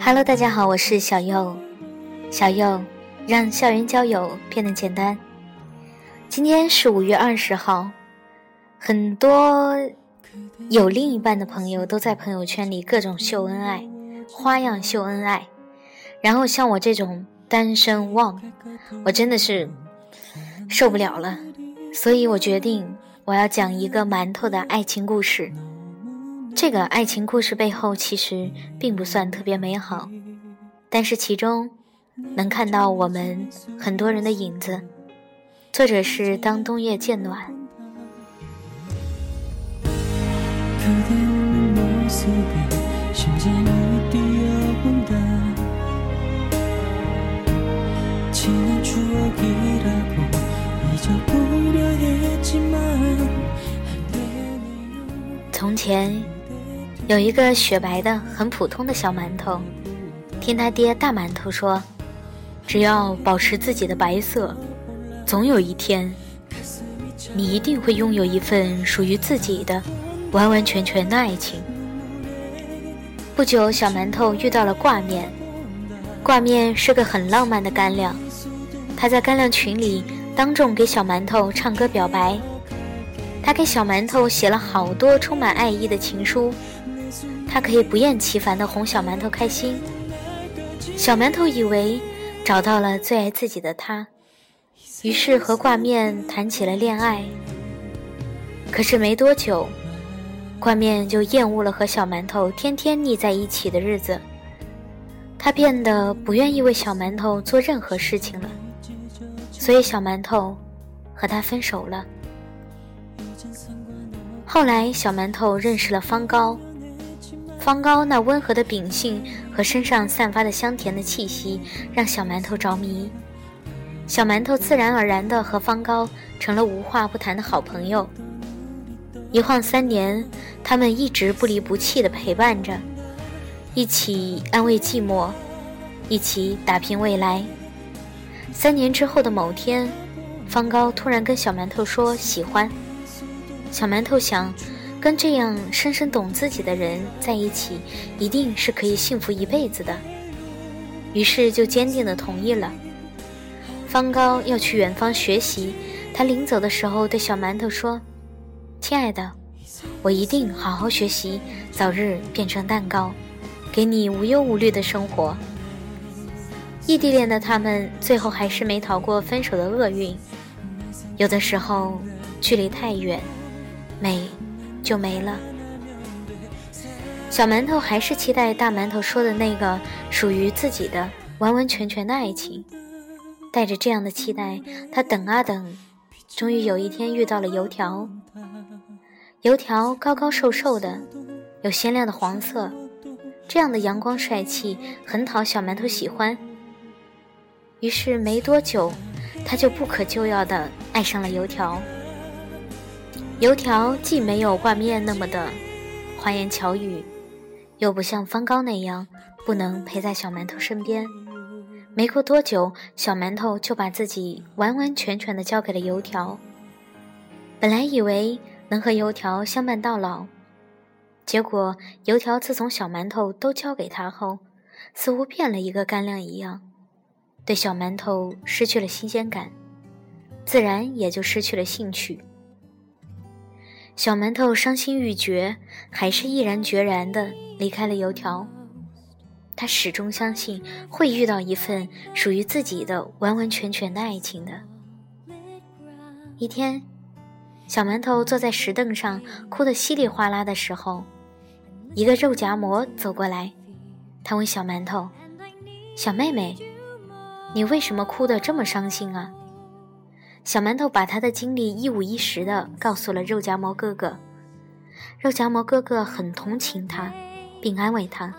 Hello，大家好，我是小右。小右，让校园交友变得简单。今天是五月二十号，很多有另一半的朋友都在朋友圈里各种秀恩爱，花样秀恩爱。然后像我这种单身汪，我真的是受不了了，所以我决定我要讲一个馒头的爱情故事。这个爱情故事背后其实并不算特别美好，但是其中能看到我们很多人的影子。作者是当冬夜渐暖。从前。有一个雪白的、很普通的小馒头，听他爹大馒头说，只要保持自己的白色，总有一天，你一定会拥有一份属于自己的、完完全全的爱情。不久，小馒头遇到了挂面，挂面是个很浪漫的干粮，他在干粮群里当众给小馒头唱歌表白，他给小馒头写了好多充满爱意的情书。他可以不厌其烦地哄小馒头开心，小馒头以为找到了最爱自己的他，于是和挂面谈起了恋爱。可是没多久，挂面就厌恶了和小馒头天天腻在一起的日子，他变得不愿意为小馒头做任何事情了，所以小馒头和他分手了。后来，小馒头认识了方高。方高那温和的秉性和身上散发的香甜的气息，让小馒头着迷。小馒头自然而然地和方高成了无话不谈的好朋友。一晃三年，他们一直不离不弃地陪伴着，一起安慰寂寞，一起打拼未来。三年之后的某天，方高突然跟小馒头说喜欢。小馒头想。跟这样深深懂自己的人在一起，一定是可以幸福一辈子的。于是就坚定地同意了。方高要去远方学习，他临走的时候对小馒头说：“亲爱的，我一定好好学习，早日变成蛋糕，给你无忧无虑的生活。”异地恋的他们最后还是没逃过分手的厄运。有的时候，距离太远，美。就没了。小馒头还是期待大馒头说的那个属于自己的完完全全的爱情。带着这样的期待，他等啊等，终于有一天遇到了油条。油条高高瘦瘦的，有鲜亮的黄色，这样的阳光帅气很讨小馒头喜欢。于是没多久，他就不可救药的爱上了油条。油条既没有挂面那么的花言巧语，又不像方刚那样不能陪在小馒头身边。没过多久，小馒头就把自己完完全全的交给了油条。本来以为能和油条相伴到老，结果油条自从小馒头都交给他后，似乎变了一个干粮一样，对小馒头失去了新鲜感，自然也就失去了兴趣。小馒头伤心欲绝，还是毅然决然地离开了油条。他始终相信会遇到一份属于自己的完完全全的爱情的。一天，小馒头坐在石凳上哭得稀里哗啦的时候，一个肉夹馍走过来。他问小馒头：“小妹妹，你为什么哭得这么伤心啊？”小馒头把他的经历一五一十的告诉了肉夹馍哥哥，肉夹馍哥哥很同情他，并安慰他。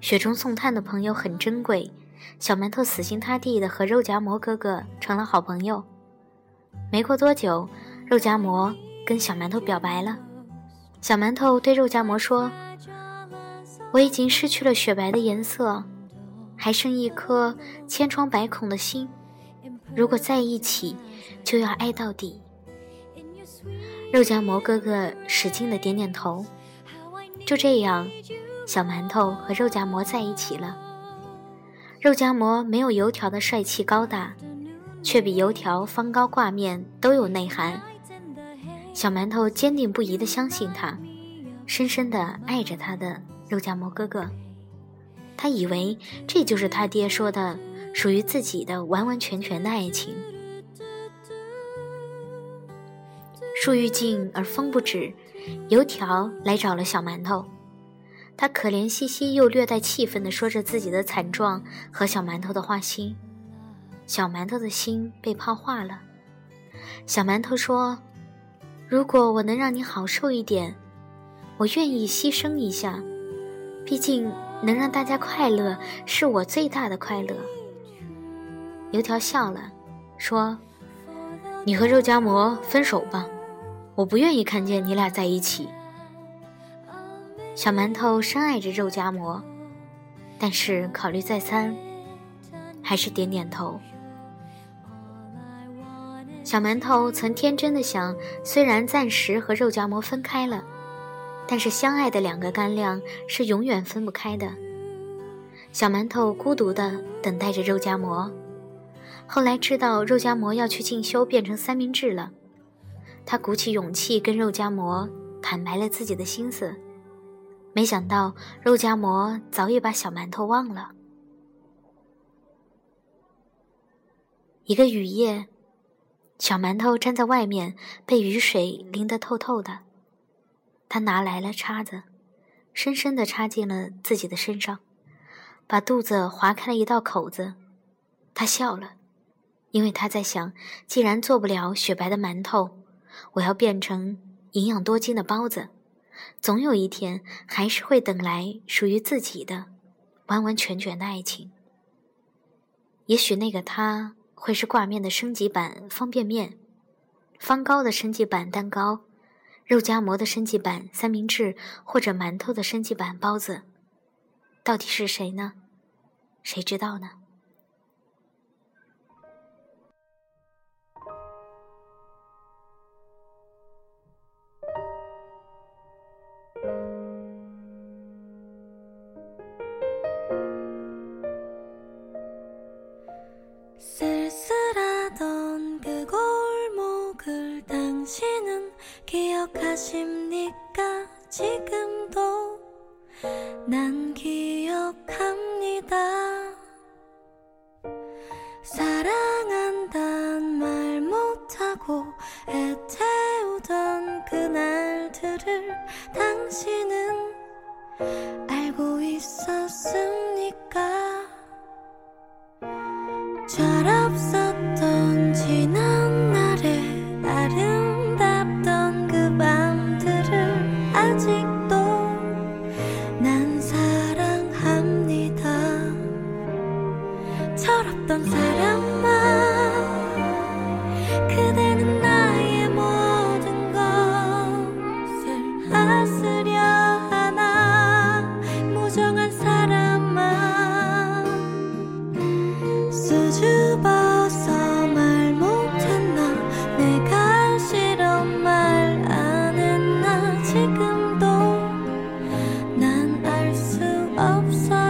雪中送炭的朋友很珍贵，小馒头死心塌地的和肉夹馍哥哥成了好朋友。没过多久，肉夹馍跟小馒头表白了。小馒头对肉夹馍说：“我已经失去了雪白的颜色，还剩一颗千疮百孔的心。”如果在一起，就要爱到底。肉夹馍哥哥使劲的点点头。就这样，小馒头和肉夹馍在一起了。肉夹馍没有油条的帅气高大，却比油条方高挂面都有内涵。小馒头坚定不移的相信他，深深的爱着他的肉夹馍哥哥。他以为这就是他爹说的属于自己的完完全全的爱情。树欲静而风不止，油条来找了小馒头。他可怜兮兮又略带气愤地说着自己的惨状和小馒头的花心。小馒头的心被泡化了。小馒头说：“如果我能让你好受一点，我愿意牺牲一下。毕竟能让大家快乐是我最大的快乐。”油条笑了，说：“你和肉夹馍分手吧。”我不愿意看见你俩在一起。小馒头深爱着肉夹馍，但是考虑再三，还是点点头。小馒头曾天真的想，虽然暂时和肉夹馍分开了，但是相爱的两个干粮是永远分不开的。小馒头孤独的等待着肉夹馍，后来知道肉夹馍要去进修，变成三明治了。他鼓起勇气跟肉夹馍坦白了自己的心思，没想到肉夹馍早已把小馒头忘了。一个雨夜，小馒头站在外面，被雨水淋得透透的。他拿来了叉子，深深地插进了自己的身上，把肚子划开了一道口子。他笑了，因为他在想：既然做不了雪白的馒头。我要变成营养多金的包子，总有一天还是会等来属于自己的完完全全的爱情。也许那个他会是挂面的升级版方便面，方糕的升级版蛋糕，肉夹馍的升级版三明治，或者馒头的升级版包子。到底是谁呢？谁知道呢？ 난 기억합니다. 사랑한단 말 못하고 애태우던 그날들을 당신은 upside